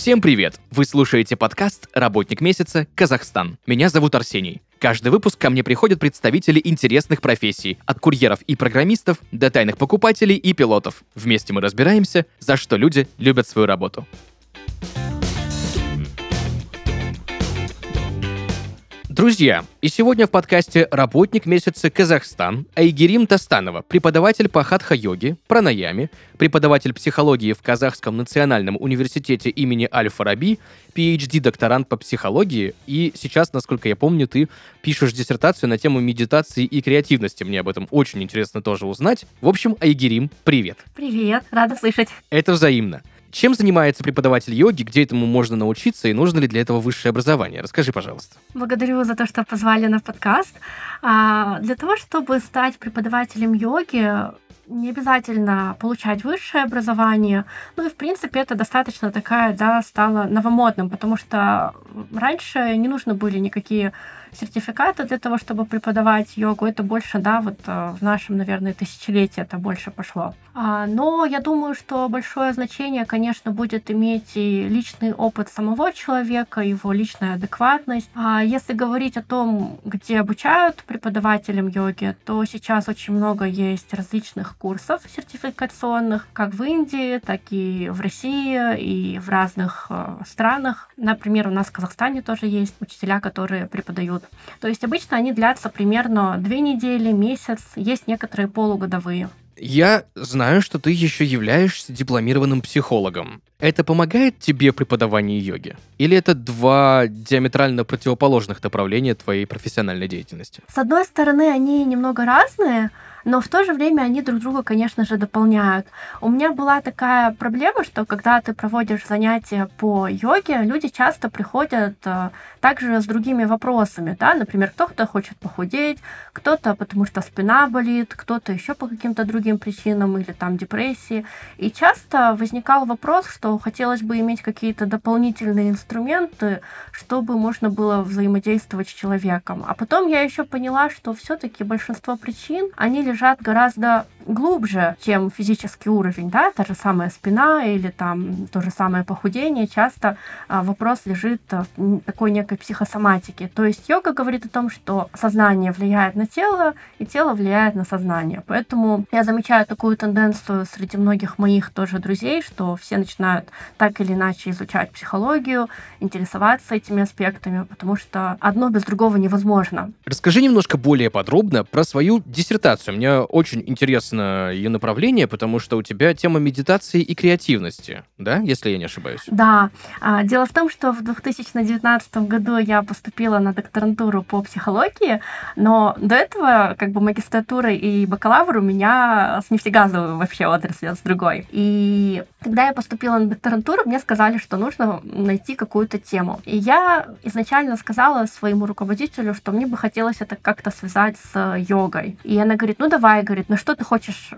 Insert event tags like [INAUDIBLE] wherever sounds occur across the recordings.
Всем привет! Вы слушаете подкаст «Работник месяца. Казахстан». Меня зовут Арсений. Каждый выпуск ко мне приходят представители интересных профессий, от курьеров и программистов до тайных покупателей и пилотов. Вместе мы разбираемся, за что люди любят свою работу. Друзья, и сегодня в подкасте «Работник месяца Казахстан» Айгерим Тастанова, преподаватель по хатха-йоге, пранаяме, преподаватель психологии в Казахском национальном университете имени Аль-Фараби, PhD-докторант по психологии, и сейчас, насколько я помню, ты пишешь диссертацию на тему медитации и креативности. Мне об этом очень интересно тоже узнать. В общем, Айгерим, привет. Привет, рада слышать. Это взаимно. Чем занимается преподаватель йоги, где этому можно научиться и нужно ли для этого высшее образование? Расскажи, пожалуйста. Благодарю за то, что позвали на подкаст. А, для того, чтобы стать преподавателем йоги, не обязательно получать высшее образование. Ну и, в принципе, это достаточно такая, да, стало новомодным, потому что раньше не нужны были никакие сертификаты для того, чтобы преподавать йогу. Это больше, да, вот э, в нашем, наверное, тысячелетии это больше пошло. А, но я думаю, что большое значение, конечно, будет иметь и личный опыт самого человека, его личная адекватность. А если говорить о том, где обучают преподавателям йоги, то сейчас очень много есть различных курсов сертификационных, как в Индии, так и в России и в разных э, странах. Например, у нас в Казахстане тоже есть учителя, которые преподают. То есть обычно они длятся примерно две недели, месяц, есть некоторые полугодовые. Я знаю, что ты еще являешься дипломированным психологом. Это помогает тебе в преподавании йоги? Или это два диаметрально противоположных направления твоей профессиональной деятельности? С одной стороны, они немного разные, но в то же время они друг друга, конечно же, дополняют. У меня была такая проблема, что когда ты проводишь занятия по йоге, люди часто приходят э, также с другими вопросами, да, например, кто-то хочет похудеть, кто-то потому что спина болит, кто-то еще по каким-то другим причинам или там депрессии. И часто возникал вопрос, что хотелось бы иметь какие-то дополнительные инструменты, чтобы можно было взаимодействовать с человеком. А потом я еще поняла, что все-таки большинство причин, они лежат гораздо глубже, чем физический уровень, да, та же самая спина или там то же самое похудение, часто а, вопрос лежит в такой некой психосоматике. То есть йога говорит о том, что сознание влияет на тело, и тело влияет на сознание. Поэтому я замечаю такую тенденцию среди многих моих тоже друзей, что все начинают так или иначе изучать психологию, интересоваться этими аспектами, потому что одно без другого невозможно. Расскажи немножко более подробно про свою диссертацию. Мне очень интересно ее направление, потому что у тебя тема медитации и креативности, да, если я не ошибаюсь? Да. А, дело в том, что в 2019 году я поступила на докторантуру по психологии, но до этого как бы магистратура и бакалавр у меня с нефтегазовой вообще отраслью, с другой. И когда я поступила на докторантуру, мне сказали, что нужно найти какую-то тему. И я изначально сказала своему руководителю, что мне бы хотелось это как-то связать с йогой. И она говорит, ну давай, говорит, ну что ты хочешь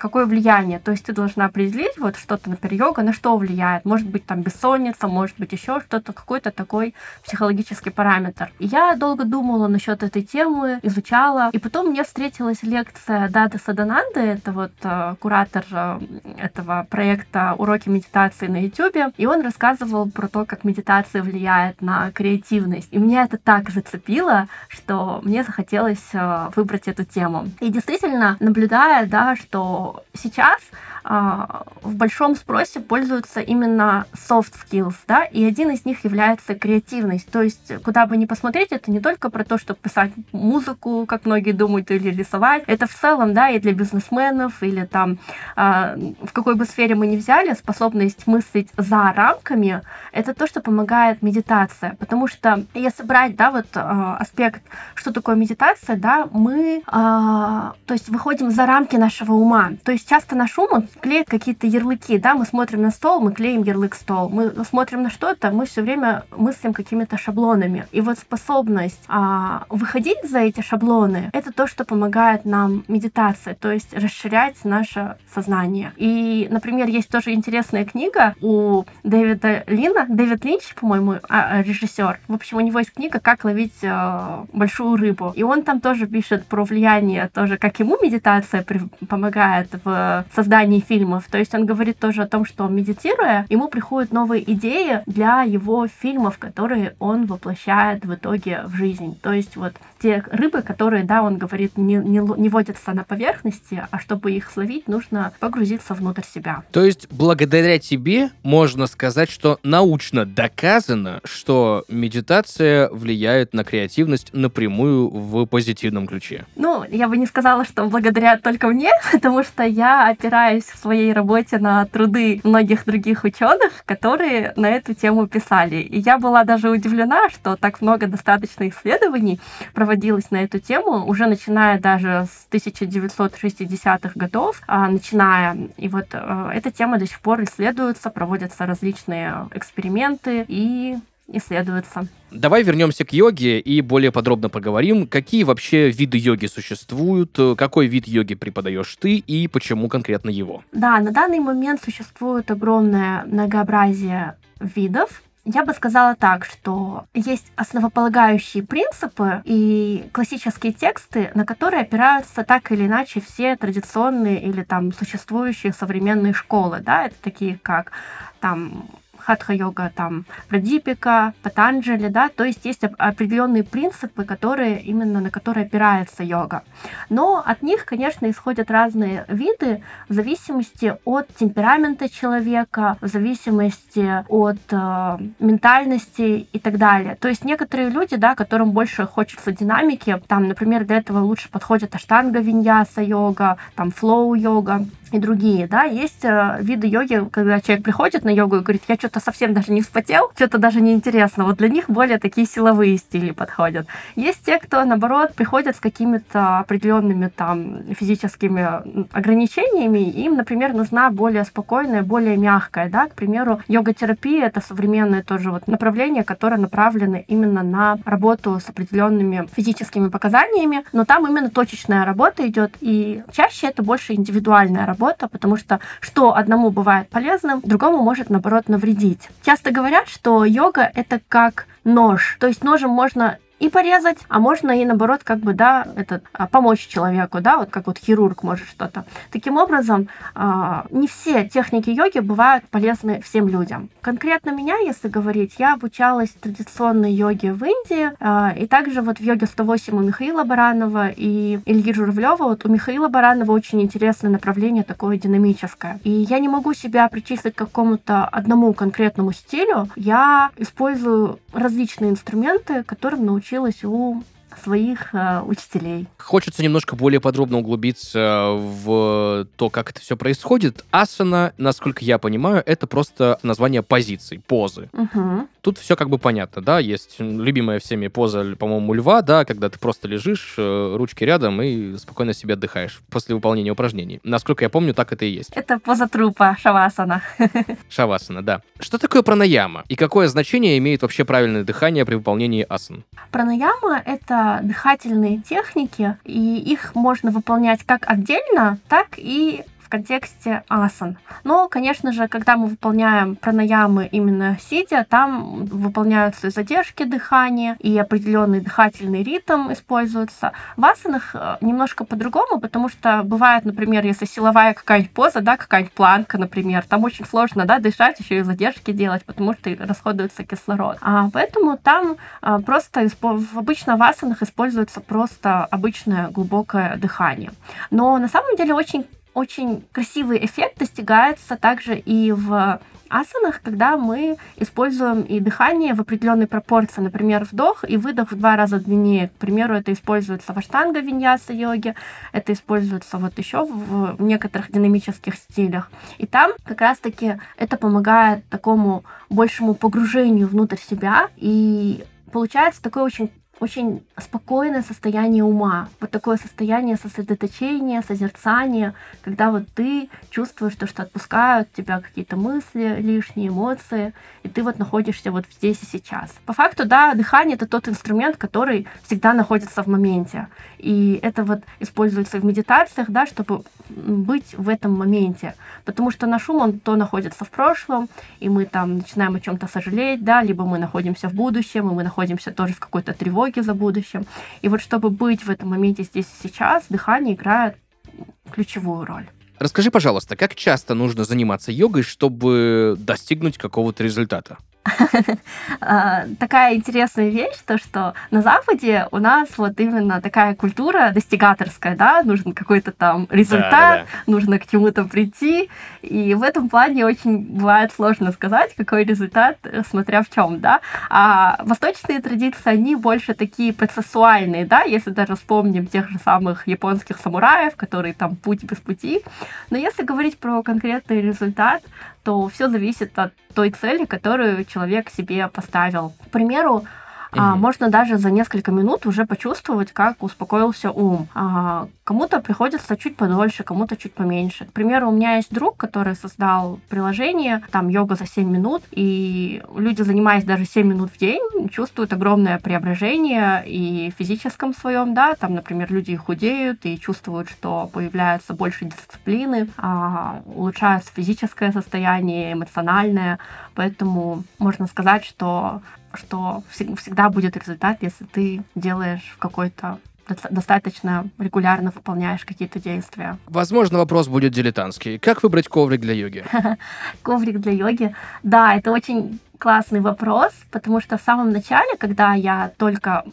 какое влияние. То есть ты должна определить вот что-то, например, йога, на что влияет. Может быть, там бессонница, может быть, еще что-то, какой-то такой психологический параметр. И я долго думала насчет этой темы, изучала. И потом мне встретилась лекция Дады Садананды, это вот э, куратор э, этого проекта «Уроки медитации» на YouTube. И он рассказывал про то, как медитация влияет на креативность. И меня это так зацепило, что мне захотелось э, выбрать эту тему. И действительно, наблюдая да, что сейчас в большом спросе пользуются именно soft skills, да, и один из них является креативность. То есть, куда бы ни посмотреть, это не только про то, чтобы писать музыку, как многие думают, или рисовать. Это в целом, да, и для бизнесменов, или там, а, в какой бы сфере мы ни взяли, способность мыслить за рамками, это то, что помогает медитация. Потому что, если брать, да, вот а, аспект, что такое медитация, да, мы, то есть, выходим за рамки нашего ума. То есть, часто наш ум, он клеит какие-то ярлыки, да, мы смотрим на стол, мы клеим ярлык стол, мы смотрим на что-то, мы все время мыслим какими-то шаблонами. И вот способность а, выходить за эти шаблоны, это то, что помогает нам медитация, то есть расширять наше сознание. И, например, есть тоже интересная книга у Дэвида Лина, Дэвид Линч, по-моему, а, а, режиссер. В общем, у него есть книга «Как ловить а, большую рыбу». И он там тоже пишет про влияние, тоже как ему медитация привлекает помогает в создании фильмов. То есть он говорит тоже о том, что медитируя, ему приходят новые идеи для его фильмов, которые он воплощает в итоге в жизнь. То есть вот те рыбы, которые, да, он говорит, не, не, не водятся на поверхности, а чтобы их словить, нужно погрузиться внутрь себя. То есть благодаря тебе можно сказать, что научно доказано, что медитация влияет на креативность напрямую в позитивном ключе. Ну, я бы не сказала, что благодаря только мне, [LAUGHS] потому что я опираюсь в своей работе на труды многих других ученых, которые на эту тему писали. И я была даже удивлена, что так много достаточно исследований проводилось на эту тему, уже начиная даже с 1960-х годов, а, начиная. И вот э, эта тема до сих пор исследуется, проводятся различные эксперименты и исследуется. Давай вернемся к йоге и более подробно поговорим, какие вообще виды йоги существуют, какой вид йоги преподаешь ты и почему конкретно его. Да, на данный момент существует огромное многообразие видов. Я бы сказала так, что есть основополагающие принципы и классические тексты, на которые опираются так или иначе все традиционные или там существующие современные школы, да, это такие как там хатха-йога, там, Прадипика, Патанджали, да, то есть есть определенные принципы, которые именно на которые опирается йога. Но от них, конечно, исходят разные виды в зависимости от темперамента человека, в зависимости от э, ментальности и так далее. То есть некоторые люди, да, которым больше хочется динамики, там, например, для этого лучше подходит аштанга виньяса йога, там, флоу йога, и другие, да, есть э, виды йоги, когда человек приходит на йогу и говорит, я что-то совсем даже не вспотел, что-то даже не интересно. Вот для них более такие силовые стили подходят. Есть те, кто, наоборот, приходят с какими-то определенными там физическими ограничениями, им, например, нужна более спокойная, более мягкая, да, к примеру, йога-терапия — это современное тоже вот направление, которое направлено именно на работу с определенными физическими показаниями, но там именно точечная работа идет, и чаще это больше индивидуальная работа, работа, потому что что одному бывает полезным, другому может, наоборот, навредить. Часто говорят, что йога — это как нож. То есть ножем можно и порезать, а можно и наоборот как бы, да, этот, а, помочь человеку, да, вот как вот хирург может что-то. Таким образом, а, не все техники йоги бывают полезны всем людям. Конкретно меня, если говорить, я обучалась традиционной йоге в Индии, а, и также вот в йоге 108 у Михаила Баранова и Ильи Журавлева. Вот у Михаила Баранова очень интересное направление, такое динамическое. И я не могу себя причислить к какому-то одному конкретному стилю. Я использую различные инструменты, которым научилась училась у своих э, учителей. Хочется немножко более подробно углубиться в то, как это все происходит. Асана, насколько я понимаю, это просто название позиций, позы. Угу. Тут все как бы понятно, да, есть любимая всеми поза, по-моему, льва, да, когда ты просто лежишь, э, ручки рядом и спокойно себе отдыхаешь после выполнения упражнений. Насколько я помню, так это и есть. Это поза трупа, шавасана. [LAUGHS] Шавасана, да. Что такое пранаяма и какое значение имеет вообще правильное дыхание при выполнении асан? Пранаяма — это дыхательные техники, и их можно выполнять как отдельно, так и контексте асан. Но, конечно же, когда мы выполняем пранаямы именно сидя, там выполняются задержки дыхания и определенный дыхательный ритм используется. В асанах э, немножко по-другому, потому что бывает, например, если силовая какая-нибудь поза, да, какая-нибудь планка, например, там очень сложно, да, дышать, еще и задержки делать, потому что расходуется кислород. А поэтому там а, просто обычно в асанах используется просто обычное глубокое дыхание. Но на самом деле очень очень красивый эффект достигается также и в асанах, когда мы используем и дыхание в определенной пропорции. Например, вдох и выдох в два раза длиннее. К примеру, это используется в аштанга виньяса йоге, это используется вот еще в некоторых динамических стилях. И там как раз-таки это помогает такому большему погружению внутрь себя и получается такой очень очень спокойное состояние ума. Вот такое состояние сосредоточения, созерцания, когда вот ты чувствуешь то, что отпускают тебя какие-то мысли, лишние эмоции, и ты вот находишься вот здесь и сейчас. По факту, да, дыхание — это тот инструмент, который всегда находится в моменте. И это вот используется в медитациях, да, чтобы быть в этом моменте. Потому что наш ум, он то находится в прошлом, и мы там начинаем о чем-то сожалеть, да, либо мы находимся в будущем, и мы находимся тоже в какой-то тревоге за будущим. И вот чтобы быть в этом моменте здесь и сейчас, дыхание играет ключевую роль. Расскажи, пожалуйста, как часто нужно заниматься йогой, чтобы достигнуть какого-то результата? [LAUGHS] А, такая интересная вещь, то что на Западе у нас вот именно такая культура достигаторская, да, нужен какой-то там результат, да, да, да. нужно к чему-то прийти, и в этом плане очень бывает сложно сказать, какой результат, смотря в чем, да. А восточные традиции, они больше такие процессуальные, да, если даже вспомним тех же самых японских самураев, которые там путь без пути. Но если говорить про конкретный результат, то все зависит от той цели, которую человек себе поставил. К примеру, а, можно даже за несколько минут уже почувствовать, как успокоился ум. А, кому-то приходится чуть подольше, кому-то чуть поменьше. К примеру, у меня есть друг, который создал приложение, там йога за 7 минут, и люди, занимаясь даже 7 минут в день, чувствуют огромное преображение и в физическом своем, да, там, например, люди худеют и чувствуют, что появляется больше дисциплины, а, улучшается физическое состояние, эмоциональное, поэтому можно сказать, что что всегда будет результат, если ты делаешь в какой-то достаточно регулярно выполняешь какие-то действия. Возможно, вопрос будет дилетантский. Как выбрать коврик для йоги? [LAUGHS] Коврик для йоги? Да, это очень классный вопрос, потому что в самом начале, когда я только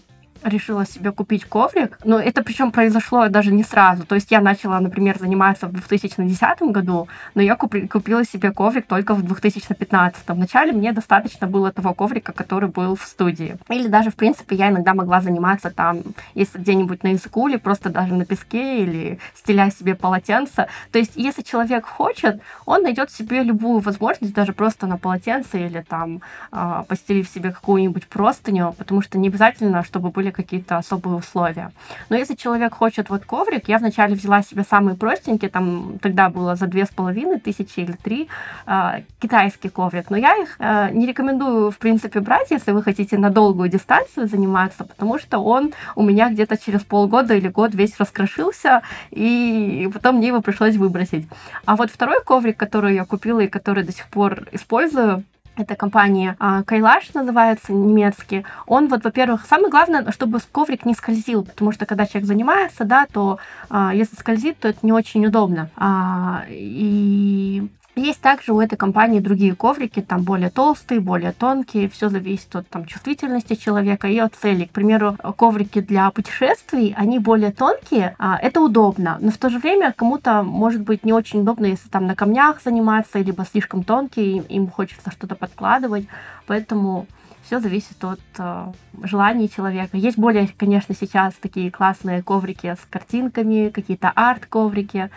решила себе купить коврик. Но это причем произошло даже не сразу. То есть я начала, например, заниматься в 2010 году, но я купи- купила себе коврик только в 2015. Вначале мне достаточно было того коврика, который был в студии. Или даже, в принципе, я иногда могла заниматься там, если где-нибудь на Изыкуле, просто даже на песке или стеля себе полотенце. То есть если человек хочет, он найдет себе любую возможность, даже просто на полотенце или там э, постелив себе какую-нибудь простыню, потому что не обязательно, чтобы были какие-то особые условия. Но если человек хочет вот коврик, я вначале взяла себе самый простенький, там тогда было за две с половиной тысячи или три э, китайский коврик. Но я их э, не рекомендую, в принципе, брать, если вы хотите на долгую дистанцию заниматься, потому что он у меня где-то через полгода или год весь раскрошился, и потом мне его пришлось выбросить. А вот второй коврик, который я купила и который до сих пор использую, это компания Кайлаш называется немецкий, он вот, во-первых, самое главное, чтобы коврик не скользил, потому что когда человек занимается, да, то а, если скользит, то это не очень удобно. А, и есть также у этой компании другие коврики, там более толстые, более тонкие, все зависит от там, чувствительности человека и от цели. К примеру, коврики для путешествий, они более тонкие, а, это удобно, но в то же время кому-то может быть не очень удобно, если там на камнях заниматься, либо слишком тонкие, им хочется что-то подкладывать, поэтому все зависит от э, желаний человека. Есть более, конечно, сейчас такие классные коврики с картинками, какие-то арт-коврики.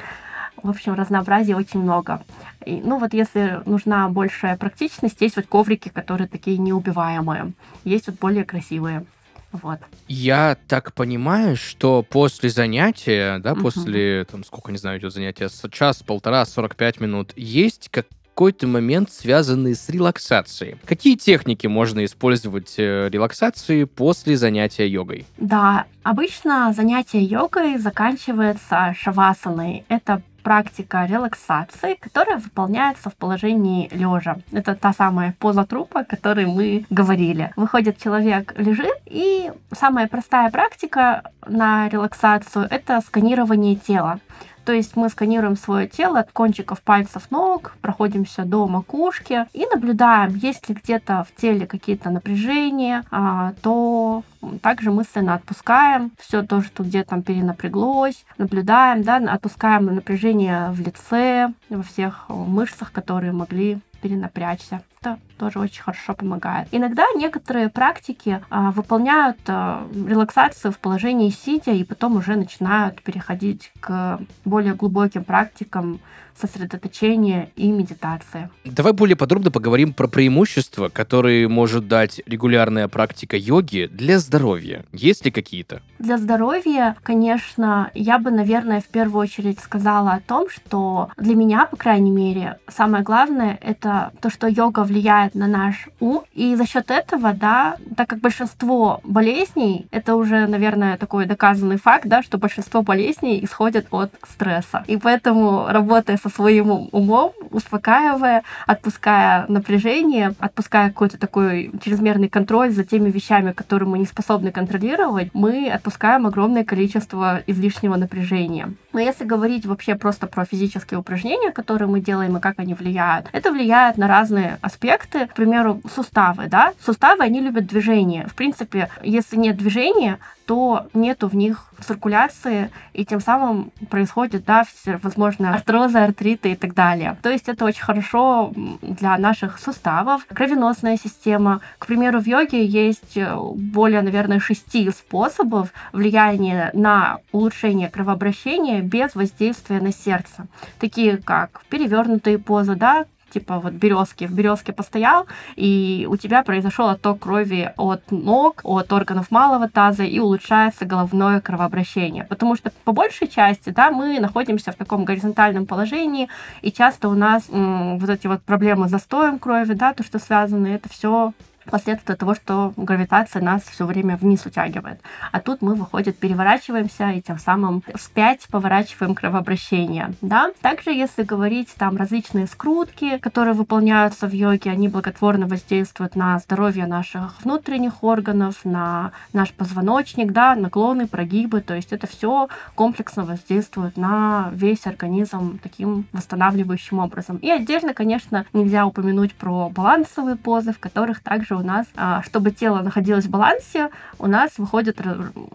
В общем, разнообразия очень много. И, ну вот если нужна большая практичность, есть вот коврики, которые такие неубиваемые. Есть вот более красивые. Вот. Я так понимаю, что после занятия, да, угу. после, там, сколько, не знаю, идет занятие, час, полтора, 45 минут, есть как какой-то момент, связанный с релаксацией. Какие техники можно использовать э, релаксации после занятия йогой? Да, обычно занятие йогой заканчивается шавасаной. Это практика релаксации, которая выполняется в положении лежа. Это та самая поза трупа, о которой мы говорили. Выходит, человек лежит, и самая простая практика на релаксацию — это сканирование тела. То есть мы сканируем свое тело от кончиков пальцев ног, проходимся до макушки и наблюдаем, есть ли где-то в теле какие-то напряжения, а, то также мысленно отпускаем все то, что где-то там перенапряглось, наблюдаем, да, отпускаем напряжение в лице, во всех мышцах, которые могли перенапрячься. Это тоже очень хорошо помогает. Иногда некоторые практики а, выполняют а, релаксацию в положении сидя и потом уже начинают переходить к более глубоким практикам сосредоточения и медитации. Давай более подробно поговорим про преимущества, которые может дать регулярная практика йоги для здоровья. Есть ли какие-то? Для здоровья, конечно, я бы, наверное, в первую очередь сказала о том, что для меня, по крайней мере, самое главное это то, что йога влияет на наш ум, и за счет этого, да, так как большинство болезней, это уже, наверное, такой доказанный факт, да, что большинство болезней исходят от стресса. И поэтому, работая со своим умом, успокаивая, отпуская напряжение, отпуская какой-то такой чрезмерный контроль за теми вещами, которые мы не способны контролировать, мы отпускаем огромное количество излишнего напряжения. Но если говорить вообще просто про физические упражнения, которые мы делаем и как они влияют, это влияет на разные аспекты. К примеру, суставы, да? Суставы, они любят движение. В принципе, если нет движения, то нету в них циркуляции, и тем самым происходит, да, возможно, артрозы, артриты и так далее. То есть это очень хорошо для наших суставов. Кровеносная система. К примеру, в йоге есть э, более, наверное, шести способов влияния на улучшение кровообращения без воздействия на сердце. Такие как перевернутые позы, да, типа вот березки, в березке постоял, и у тебя произошел отток крови от ног, от органов малого таза, и улучшается головное кровообращение. Потому что по большей части, да, мы находимся в таком горизонтальном положении, и часто у нас м, вот эти вот проблемы с застоем крови, да, то, что связано, это все последствия того, что гравитация нас все время вниз утягивает. А тут мы, выходит, переворачиваемся и тем самым вспять поворачиваем кровообращение. Да? Также, если говорить там различные скрутки, которые выполняются в йоге, они благотворно воздействуют на здоровье наших внутренних органов, на наш позвоночник, да, наклоны, прогибы, то есть это все комплексно воздействует на весь организм таким восстанавливающим образом. И отдельно, конечно, нельзя упомянуть про балансовые позы, в которых также также у нас, а, чтобы тело находилось в балансе, у нас выходят,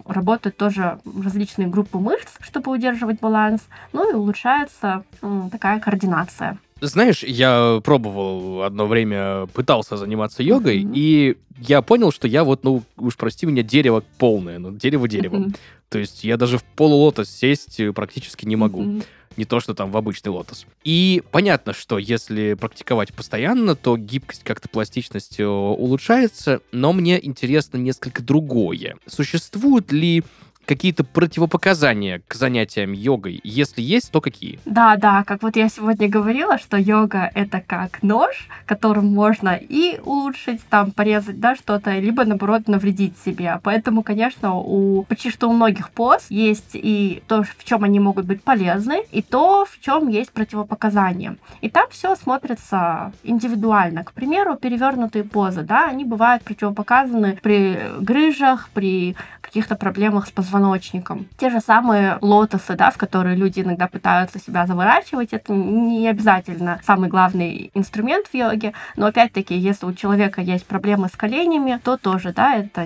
работают тоже различные группы мышц, чтобы удерживать баланс, ну и улучшается такая координация. Знаешь, я пробовал одно время, пытался заниматься йогой, mm-hmm. и я понял, что я вот, ну, уж прости меня, дерево полное, ну, дерево деревом. Mm-hmm. То есть я даже в полулотос сесть практически не могу. Mm-hmm не то, что там в обычный лотос. И понятно, что если практиковать постоянно, то гибкость, как-то пластичность э, улучшается, но мне интересно несколько другое. Существуют ли какие-то противопоказания к занятиям йогой? Если есть, то какие? Да, да, как вот я сегодня говорила, что йога — это как нож, которым можно и улучшить, там, порезать, да, что-то, либо, наоборот, навредить себе. Поэтому, конечно, у почти что у многих поз есть и то, в чем они могут быть полезны, и то, в чем есть противопоказания. И там все смотрится индивидуально. К примеру, перевернутые позы, да, они бывают противопоказаны при грыжах, при каких-то проблемах с позвоночником. Те же самые лотосы, да, в которые люди иногда пытаются себя заворачивать, это не обязательно самый главный инструмент в йоге, но опять-таки, если у человека есть проблемы с коленями, то тоже, да, это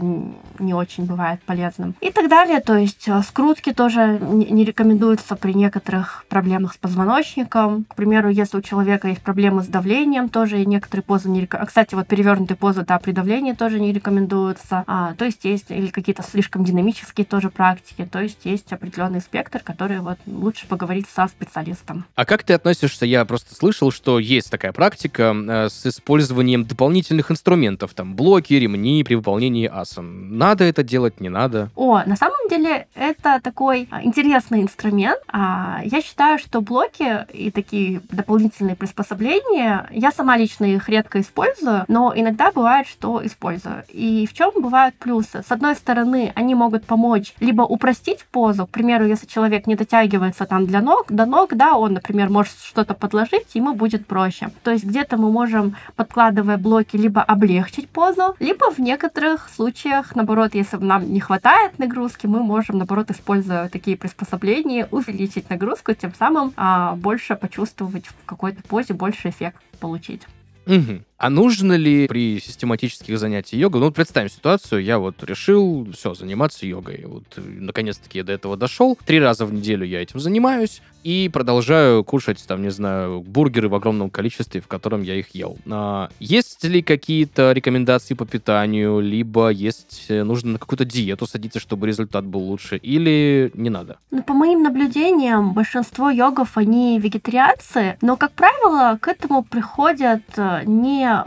не очень бывает полезным. И так далее, то есть э, скрутки тоже не рекомендуются при некоторых проблемах с позвоночником. К примеру, если у человека есть проблемы с давлением, тоже некоторые позы не рекомендуются. Кстати, вот перевернутые позы, да, при давлении тоже не рекомендуются. А, то есть есть или какие-то слишком динамические тоже практики. То есть есть определенный спектр, который вот лучше поговорить со специалистом. А как ты относишься? Я просто слышал, что есть такая практика э, с использованием дополнительных инструментов, там блоки, ремни при выполнении асан. Надо это делать, не надо? О, на самом деле это такой интересный инструмент. А, я считаю, что блоки и такие дополнительные приспособления, я сама лично их редко использую, но иногда бывает, что использую. И в чем бывают плюсы? С одной стороны, они могут помочь либо упростить позу, к примеру, если человек не дотягивается там для ног, до ног, да, он, например, может что-то подложить, ему будет проще. То есть где-то мы можем, подкладывая блоки, либо облегчить позу, либо в некоторых случаях, наоборот, если нам не хватает нагрузки, мы можем, наоборот, используя такие приспособления, увеличить нагрузку, тем самым а, больше почувствовать в какой-то позе, больше эффект получить. Угу. А нужно ли при систематических занятиях йогой, ну, представим ситуацию, я вот решил, все, заниматься йогой. Вот, э, наконец-таки я до этого дошел. Три раза в неделю я этим занимаюсь и продолжаю кушать, там, не знаю, бургеры в огромном количестве, в котором я их ел. А есть ли какие-то рекомендации по питанию, либо есть, э, нужно на какую-то диету садиться, чтобы результат был лучше, или не надо? Ну, по моим наблюдениям, большинство йогов, они вегетарианцы, но, как правило, к этому приходят э,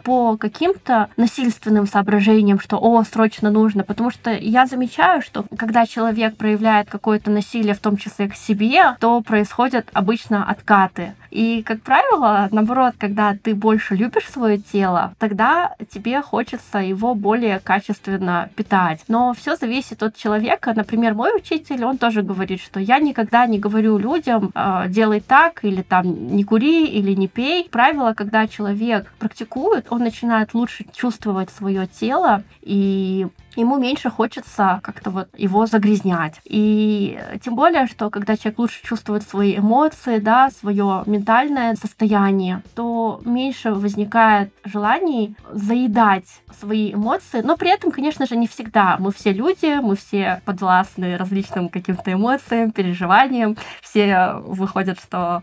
по каким-то насильственным соображениям, что «о, срочно нужно», потому что я замечаю, что когда человек проявляет какое-то насилие, в том числе к себе, то происходят обычно откаты. И, как правило, наоборот, когда ты больше любишь свое тело, тогда тебе хочется его более качественно питать. Но все зависит от человека. Например, мой учитель, он тоже говорит, что я никогда не говорю людям э, делай так или там не кури или не пей. Правило, когда человек практикует, он начинает лучше чувствовать свое тело и ему меньше хочется как-то вот его загрязнять. И тем более, что когда человек лучше чувствует свои эмоции, да, свое ментальное состояние, то меньше возникает желаний заедать свои эмоции. Но при этом, конечно же, не всегда. Мы все люди, мы все подвластны различным каким-то эмоциям, переживаниям. Все выходят, что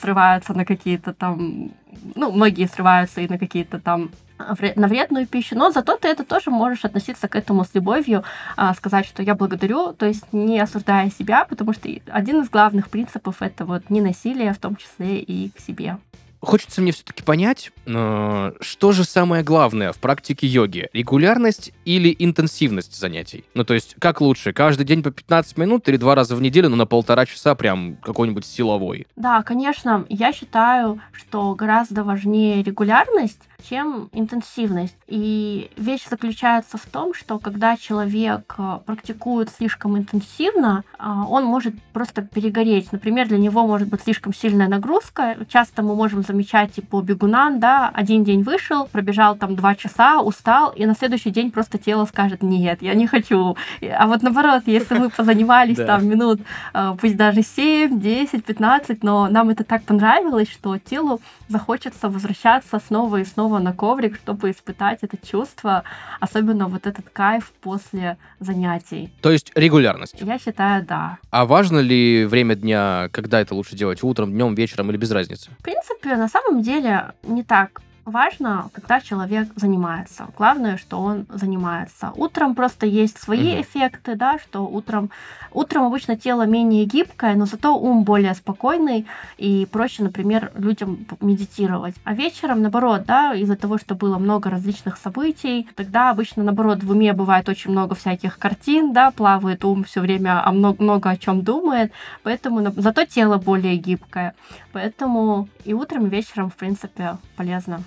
срываются на какие-то там ну, многие срываются и на какие-то там на вредную пищу, но зато ты это тоже можешь относиться к этому с любовью, а, сказать, что я благодарю, то есть не осуждая себя, потому что один из главных принципов это вот не насилие, в том числе и к себе. Хочется мне все-таки понять, э, что же самое главное в практике йоги? Регулярность или интенсивность занятий? Ну, то есть, как лучше, каждый день по 15 минут или два раза в неделю, но на полтора часа прям какой-нибудь силовой? Да, конечно. Я считаю, что гораздо важнее регулярность, чем интенсивность. И вещь заключается в том, что когда человек э, практикует слишком интенсивно, э, он может просто перегореть. Например, для него может быть слишком сильная нагрузка. Часто мы можем замечать и по бегунам, да, один день вышел, пробежал там два часа, устал, и на следующий день просто тело скажет, нет, я не хочу. А вот наоборот, если мы позанимались [LAUGHS] там минут, э, пусть даже 7, 10, 15, но нам это так понравилось, что телу захочется возвращаться снова и снова на коврик, чтобы испытать это чувство, особенно вот этот кайф после занятий. То есть регулярность? Я считаю, да. А важно ли время дня, когда это лучше делать? Утром, днем, вечером или без разницы? В принципе, на самом деле не так важно, когда человек занимается. Главное, что он занимается. Утром просто есть свои mm-hmm. эффекты, да, что утром, утром обычно тело менее гибкое, но зато ум более спокойный и проще, например, людям медитировать. А вечером, наоборот, да, из-за того, что было много различных событий, тогда обычно, наоборот, в уме бывает очень много всяких картин, да, плавает ум все время, а много, много о чем думает, поэтому зато тело более гибкое. Поэтому и утром, и вечером, в принципе, полезно.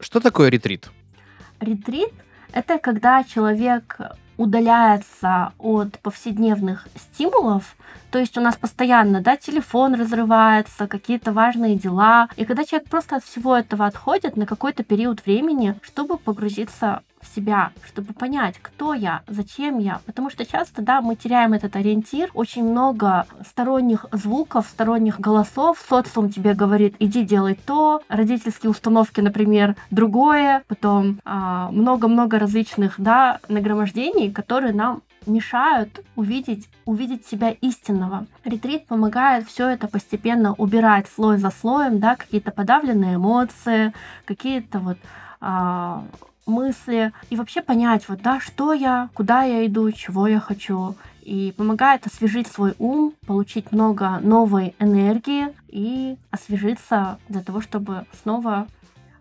Что такое ретрит? Ретрит — это когда человек удаляется от повседневных стимулов, то есть у нас постоянно, да, телефон разрывается, какие-то важные дела. И когда человек просто от всего этого отходит на какой-то период времени, чтобы погрузиться в себя, чтобы понять, кто я, зачем я. Потому что часто, да, мы теряем этот ориентир. Очень много сторонних звуков, сторонних голосов. Социум тебе говорит, иди делай то. Родительские установки, например, другое. Потом а, много-много различных, да, нагромождений, которые нам мешают увидеть, увидеть себя истинного. Ретрит помогает все это постепенно убирать слой за слоем, да, какие-то подавленные эмоции, какие-то вот а, мысли и вообще понять, вот, да, что я, куда я иду, чего я хочу. И помогает освежить свой ум, получить много новой энергии и освежиться для того, чтобы снова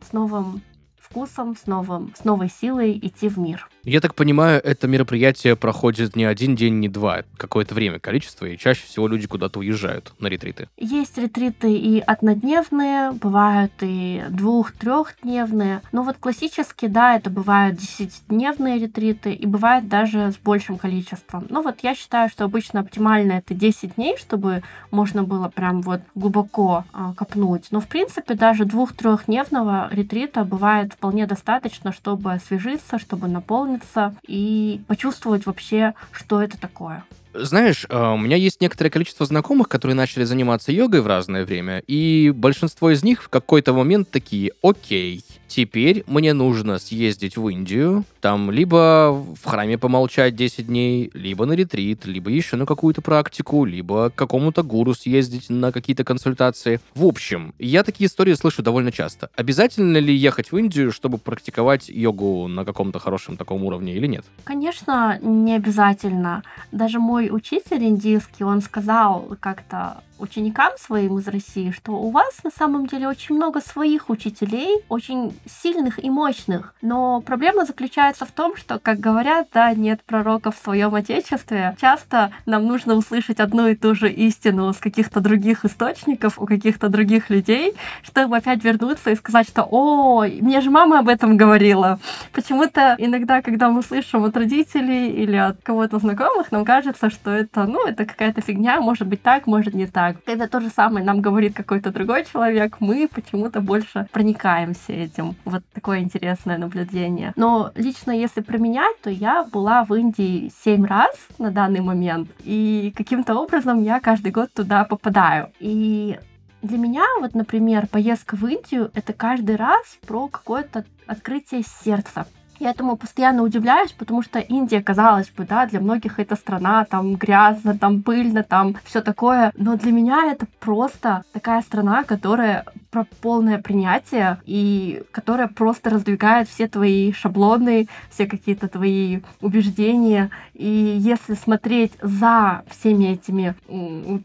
с новым вкусом, с, новым, с новой силой идти в мир. Я так понимаю, это мероприятие проходит не один день, не два, какое-то время, количество, и чаще всего люди куда-то уезжают на ретриты. Есть ретриты и однодневные, бывают и двух-трехдневные. Но вот классически, да, это бывают десятидневные ретриты, и бывает даже с большим количеством. Ну вот я считаю, что обычно оптимально это 10 дней, чтобы можно было прям вот глубоко а, копнуть. Но в принципе даже двух-трехдневного ретрита бывает вполне достаточно, чтобы освежиться, чтобы наполнить познакомиться и почувствовать вообще, что это такое. Знаешь, а, у меня есть некоторое количество знакомых, которые начали заниматься йогой в разное время, и большинство из них в какой-то момент такие, окей, Теперь мне нужно съездить в Индию, там либо в храме помолчать 10 дней, либо на ретрит, либо еще на какую-то практику, либо к какому-то гуру съездить на какие-то консультации. В общем, я такие истории слышу довольно часто. Обязательно ли ехать в Индию, чтобы практиковать йогу на каком-то хорошем таком уровне или нет? Конечно, не обязательно. Даже мой учитель индийский, он сказал как-то ученикам своим из России, что у вас на самом деле очень много своих учителей, очень сильных и мощных. Но проблема заключается в том, что, как говорят, да, нет пророков в своем отечестве. Часто нам нужно услышать одну и ту же истину с каких-то других источников, у каких-то других людей, чтобы опять вернуться и сказать, что «О, мне же мама об этом говорила». Почему-то иногда, когда мы слышим от родителей или от кого-то знакомых, нам кажется, что это, ну, это какая-то фигня, может быть так, может не так. Когда то же самое нам говорит какой-то другой человек, мы почему-то больше проникаемся этим. Вот такое интересное наблюдение. Но лично если променять, то я была в Индии семь раз на данный момент, и каким-то образом я каждый год туда попадаю. И для меня, вот, например, поездка в Индию — это каждый раз про какое-то открытие сердца. Я этому постоянно удивляюсь, потому что Индия, казалось бы, да, для многих это страна, там грязно, там пыльно, там все такое. Но для меня это просто такая страна, которая про полное принятие и которая просто раздвигает все твои шаблоны, все какие-то твои убеждения. И если смотреть за всеми этими,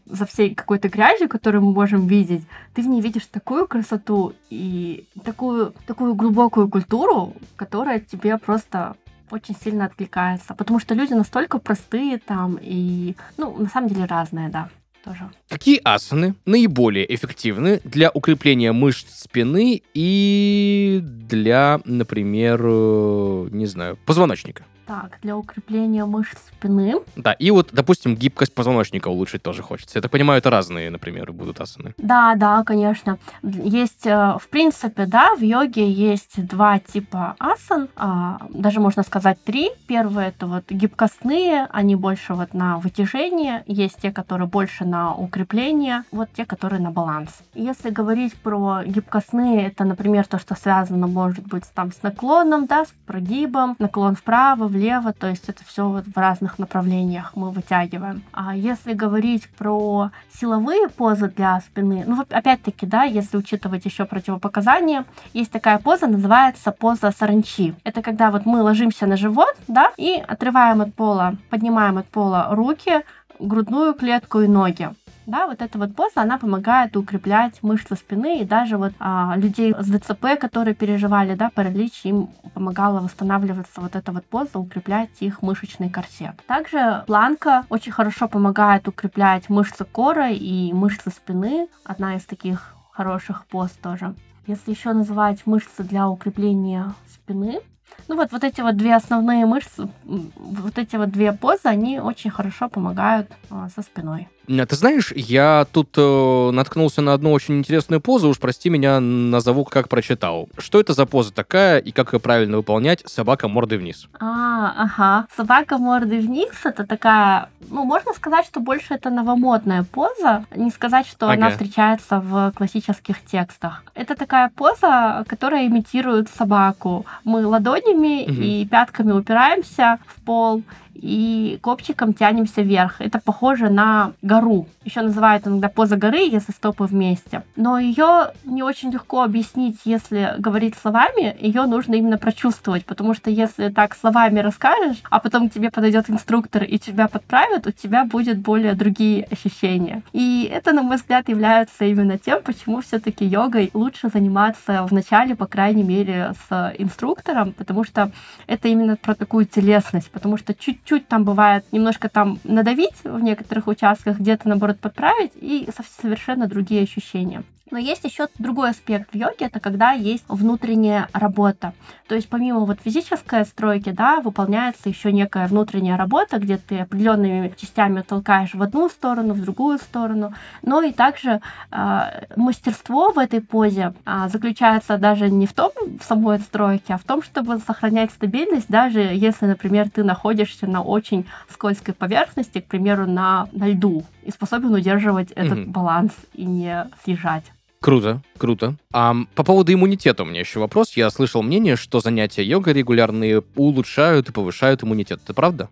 за всей какой-то грязью, которую мы можем видеть, ты в ней видишь такую красоту и такую, такую глубокую культуру, которая тебе просто очень сильно откликается, потому что люди настолько простые там и, ну, на самом деле разные, да тоже. Какие асаны наиболее эффективны для укрепления мышц спины и для, например, э, не знаю, позвоночника? Так, для укрепления мышц спины. Да, и вот, допустим, гибкость позвоночника улучшить тоже хочется. Я так понимаю, это разные, например, будут асаны. Да, да, конечно. Есть, э, в принципе, да, в йоге есть два типа асан, а, даже можно сказать три. Первые это вот гибкостные, они больше вот на вытяжение. Есть те, которые больше на укрепление, вот те, которые на баланс. Если говорить про гибкостные, это, например, то, что связано, может быть, там с наклоном, да, с прогибом, наклон вправо, влево, то есть это все вот в разных направлениях мы вытягиваем. А если говорить про силовые позы для спины, ну опять-таки, да, если учитывать еще противопоказания, есть такая поза, называется поза саранчи. Это когда вот мы ложимся на живот, да, и отрываем от пола, поднимаем от пола руки, грудную клетку и ноги. Да, вот эта вот поза, она помогает укреплять мышцы спины, и даже вот а, людей с ДЦП, которые переживали, да, паралич, им помогала восстанавливаться вот эта вот поза, укреплять их мышечный корсет. Также планка очень хорошо помогает укреплять мышцы кора и мышцы спины, одна из таких хороших поз тоже. Если еще называть мышцы для укрепления спины, ну вот, вот эти вот две основные мышцы, вот эти вот две позы, они очень хорошо помогают а, со спиной. Ты знаешь, я тут э, наткнулся на одну очень интересную позу, уж прости меня, назову как прочитал. Что это за поза такая и как ее правильно выполнять? Собака мордой вниз. А, ага. Собака мордой вниз это такая, ну, можно сказать, что больше это новомодная поза. Не сказать, что ага. она встречается в классических текстах. Это такая поза, которая имитирует собаку. Мы ладонями угу. и пятками упираемся в пол и копчиком тянемся вверх. Это похоже на гору. Еще называют иногда поза горы, если стопы вместе. Но ее не очень легко объяснить, если говорить словами. Ее нужно именно прочувствовать, потому что если так словами расскажешь, а потом к тебе подойдет инструктор и тебя подправит, у тебя будет более другие ощущения. И это, на мой взгляд, является именно тем, почему все-таки йогой лучше заниматься в начале, по крайней мере, с инструктором, потому что это именно про такую телесность, потому что чуть чуть-чуть там бывает немножко там надавить в некоторых участках, где-то, наоборот, подправить, и совершенно другие ощущения. Но есть еще другой аспект в йоге, это когда есть внутренняя работа. То есть помимо вот физической стройки, да, выполняется еще некая внутренняя работа, где ты определенными частями толкаешь в одну сторону, в другую сторону. Но и также э, мастерство в этой позе э, заключается даже не в том, в самой стройке, а в том, чтобы сохранять стабильность, даже если, например, ты находишься на очень скользкой поверхности, к примеру, на, на льду, и способен удерживать этот mm-hmm. баланс и не съезжать. Круто, круто. А по поводу иммунитета у меня еще вопрос. Я слышал мнение, что занятия йогой регулярные улучшают и повышают иммунитет. Это правда?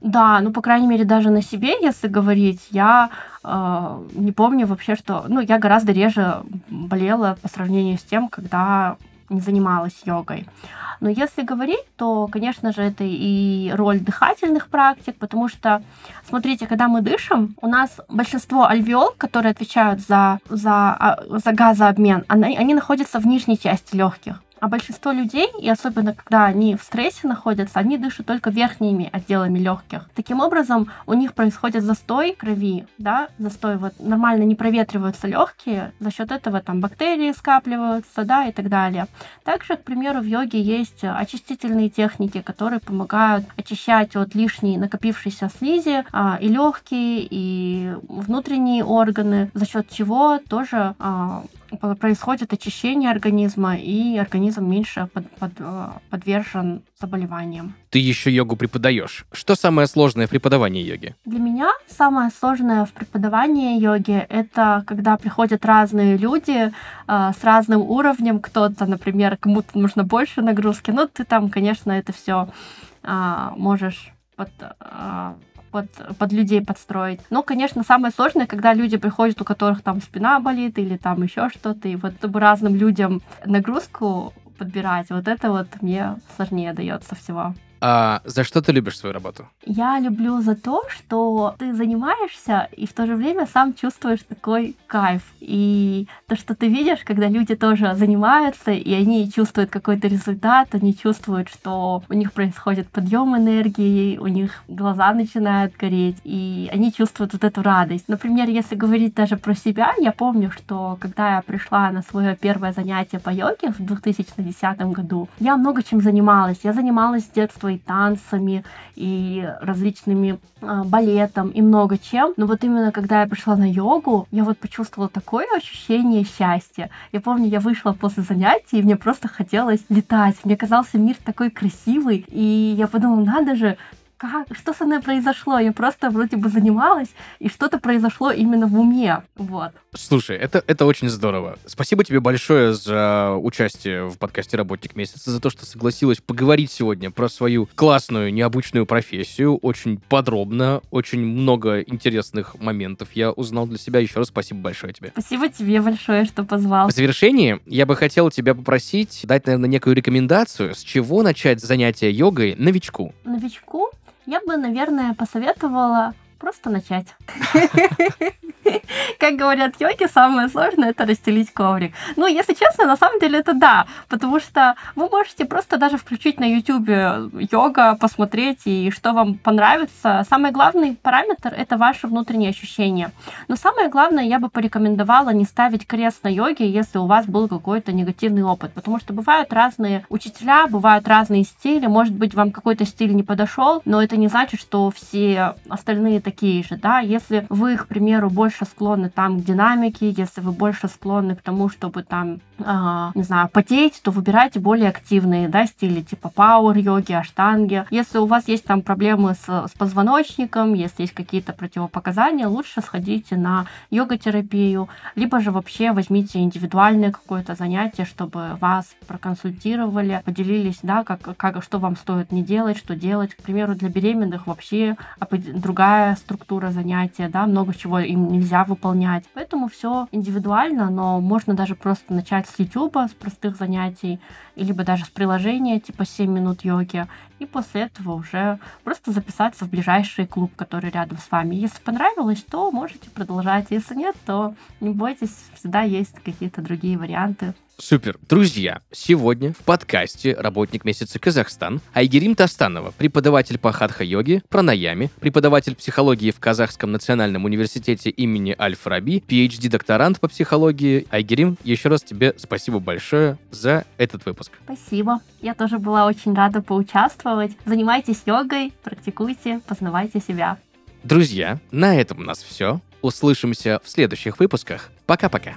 Да, ну, по крайней мере, даже на себе, если говорить, я э, не помню вообще, что... Ну, я гораздо реже болела по сравнению с тем, когда не занималась йогой. Но если говорить, то, конечно же, это и роль дыхательных практик, потому что, смотрите, когда мы дышим, у нас большинство альвеол, которые отвечают за, за, а, за газообмен, они, они находятся в нижней части легких. А большинство людей, и особенно когда они в стрессе находятся, они дышат только верхними отделами легких. Таким образом, у них происходит застой крови, да, застой вот нормально не проветриваются легкие, за счет этого там бактерии скапливаются, да, и так далее. Также, к примеру, в йоге есть очистительные техники, которые помогают очищать от лишней накопившейся слизи а, и легкие, и внутренние органы, за счет чего тоже а, происходит очищение организма, и организм меньше под, под, э, подвержен заболеваниям. Ты еще йогу преподаешь. Что самое сложное в преподавании йоги? Для меня самое сложное в преподавании йоги — это когда приходят разные люди э, с разным уровнем. Кто-то, например, кому-то нужно больше нагрузки. Ну, ты там, конечно, это все э, можешь под, э, под, под людей подстроить. Но, конечно, самое сложное, когда люди приходят, у которых там спина болит или там еще что-то, и вот чтобы разным людям нагрузку подбирать, вот это вот мне сложнее дается всего. А за что ты любишь свою работу? Я люблю за то, что ты занимаешься и в то же время сам чувствуешь такой кайф. И то, что ты видишь, когда люди тоже занимаются, и они чувствуют какой-то результат, они чувствуют, что у них происходит подъем энергии, у них глаза начинают гореть, и они чувствуют вот эту радость. Например, если говорить даже про себя, я помню, что когда я пришла на свое первое занятие по йоге в 2010 году, я много чем занималась. Я занималась с детства и танцами, и различными э, балетом, и много чем. Но вот именно когда я пришла на йогу, я вот почувствовала такое ощущение счастья. Я помню, я вышла после занятий, и мне просто хотелось летать. Мне казался мир такой красивый, и я подумала, надо же, как, что со мной произошло? Я просто вроде бы занималась, и что-то произошло именно в уме. Вот. Слушай, это, это очень здорово. Спасибо тебе большое за участие в подкасте «Работник месяца», за то, что согласилась поговорить сегодня про свою классную, необычную профессию. Очень подробно, очень много интересных моментов я узнал для себя. Еще раз спасибо большое тебе. Спасибо тебе большое, что позвал. В завершении я бы хотел тебя попросить дать, наверное, некую рекомендацию, с чего начать занятие йогой новичку. Новичку? Я бы, наверное, посоветовала просто начать. [LAUGHS] [LAUGHS] Как говорят йоги, самое сложное это расстелить коврик. Ну, если честно, на самом деле это да, потому что вы можете просто даже включить на YouTube йога, посмотреть, и что вам понравится. Самый главный параметр это ваши внутренние ощущения. Но самое главное, я бы порекомендовала не ставить крест на йоге, если у вас был какой-то негативный опыт, потому что бывают разные учителя, бывают разные стили, может быть, вам какой-то стиль не подошел, но это не значит, что все остальные такие же, да, если вы, к примеру, больше склонны там к динамике, если вы больше склонны к тому, чтобы там, не знаю, потеть, то выбирайте более активные, да, стили типа пауэр-йоги, аштанги. Если у вас есть там проблемы с, с позвоночником, если есть какие-то противопоказания, лучше сходите на йога-терапию, либо же вообще возьмите индивидуальное какое-то занятие, чтобы вас проконсультировали, поделились, да, как, как, что вам стоит не делать, что делать. К примеру, для беременных вообще другая структура занятия, да, много чего им нельзя выполнять. Поэтому все индивидуально, но можно даже просто начать с YouTube, с простых занятий, либо даже с приложения типа 7 минут йоги, и после этого уже просто записаться в ближайший клуб, который рядом с вами. Если понравилось, то можете продолжать. Если нет, то не бойтесь, всегда есть какие-то другие варианты. Супер. Друзья, сегодня в подкасте «Работник месяца Казахстан» Айгерим Тастанова, преподаватель по хатха-йоге, пранаяме, преподаватель психологии в Казахском национальном университете имени Аль-Фараби, PhD-докторант по психологии. Айгерим, еще раз тебе спасибо большое за этот выпуск. Спасибо. Я тоже была очень рада поучаствовать. Занимайтесь йогой, практикуйте, познавайте себя. Друзья, на этом у нас все. Услышимся в следующих выпусках. Пока-пока.